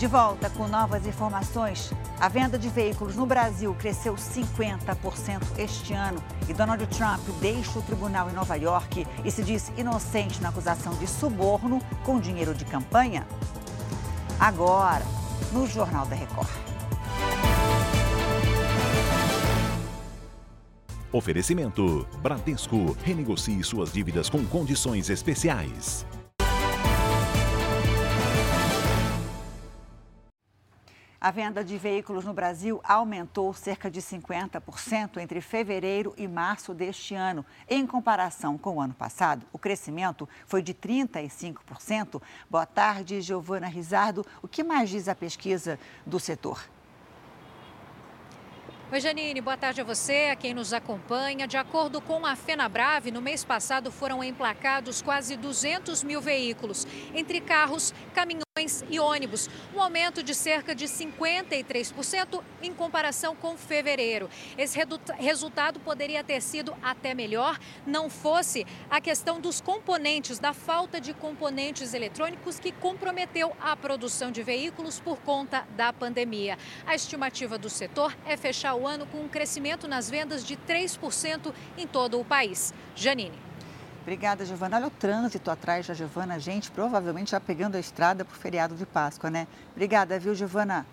De volta com novas informações. A venda de veículos no Brasil cresceu 50% este ano e Donald Trump deixa o tribunal em Nova York e se diz inocente na acusação de suborno com dinheiro de campanha. Agora, no Jornal da Record. Oferecimento: Bradesco. Renegocie suas dívidas com condições especiais. A venda de veículos no Brasil aumentou cerca de 50% entre fevereiro e março deste ano. Em comparação com o ano passado, o crescimento foi de 35%. Boa tarde, Giovana Rizardo. O que mais diz a pesquisa do setor? Oi, Janine, boa tarde a você, a quem nos acompanha. De acordo com a FenaBrave, no mês passado foram emplacados quase 200 mil veículos, entre carros, caminhões e ônibus, um aumento de cerca de 53% em comparação com fevereiro. Esse resultado poderia ter sido até melhor, não fosse a questão dos componentes, da falta de componentes eletrônicos que comprometeu a produção de veículos por conta da pandemia. A estimativa do setor é fechar o ano com um crescimento nas vendas de 3% em todo o país. Janine. Obrigada, Giovana. Olha o trânsito atrás da Giovana. Gente, provavelmente já pegando a estrada para o feriado de Páscoa, né? Obrigada, viu, Giovana?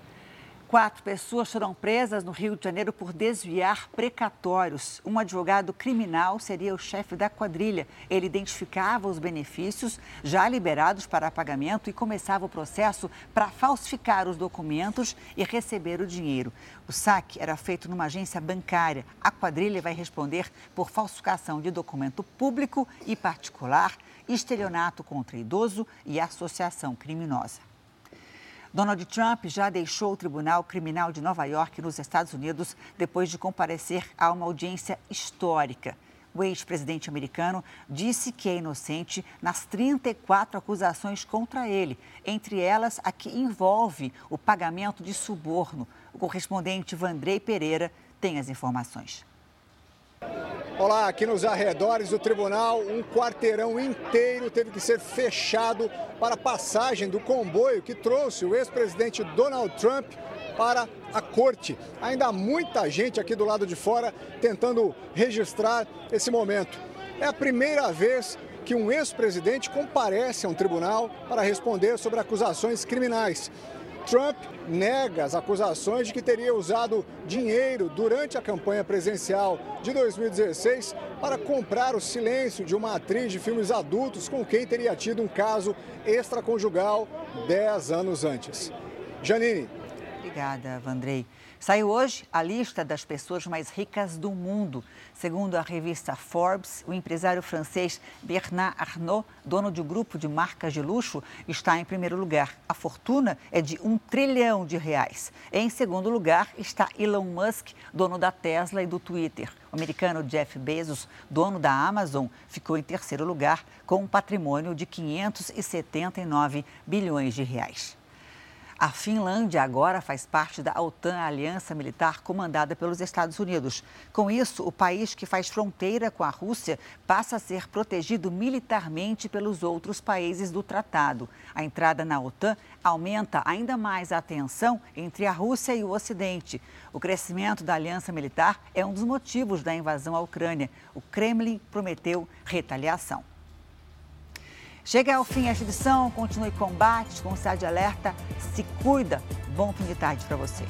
Quatro pessoas foram presas no Rio de Janeiro por desviar precatórios. Um advogado criminal seria o chefe da quadrilha. Ele identificava os benefícios já liberados para pagamento e começava o processo para falsificar os documentos e receber o dinheiro. O saque era feito numa agência bancária. A quadrilha vai responder por falsificação de documento público e particular, estelionato contra idoso e associação criminosa. Donald Trump já deixou o Tribunal Criminal de Nova York, nos Estados Unidos, depois de comparecer a uma audiência histórica. O ex-presidente americano disse que é inocente nas 34 acusações contra ele, entre elas a que envolve o pagamento de suborno. O correspondente Vandrei Pereira tem as informações. Olá, aqui nos arredores do tribunal, um quarteirão inteiro teve que ser fechado para a passagem do comboio que trouxe o ex-presidente Donald Trump para a corte. Ainda há muita gente aqui do lado de fora tentando registrar esse momento. É a primeira vez que um ex-presidente comparece a um tribunal para responder sobre acusações criminais. Trump nega as acusações de que teria usado dinheiro durante a campanha presidencial de 2016 para comprar o silêncio de uma atriz de filmes adultos com quem teria tido um caso extraconjugal 10 anos antes. Janine. Obrigada, Vandrei. Saiu hoje a lista das pessoas mais ricas do mundo. Segundo a revista Forbes, o empresário francês Bernard Arnault, dono de um grupo de marcas de luxo, está em primeiro lugar. A fortuna é de um trilhão de reais. Em segundo lugar está Elon Musk, dono da Tesla e do Twitter. O americano Jeff Bezos, dono da Amazon, ficou em terceiro lugar com um patrimônio de 579 bilhões de reais. A Finlândia agora faz parte da OTAN, aliança militar comandada pelos Estados Unidos. Com isso, o país que faz fronteira com a Rússia passa a ser protegido militarmente pelos outros países do tratado. A entrada na OTAN aumenta ainda mais a tensão entre a Rússia e o Ocidente. O crescimento da aliança militar é um dos motivos da invasão à Ucrânia. O Kremlin prometeu retaliação. Chega ao fim esta edição, continue combate com o de Alerta. Se cuida. Bom fim de tarde para você.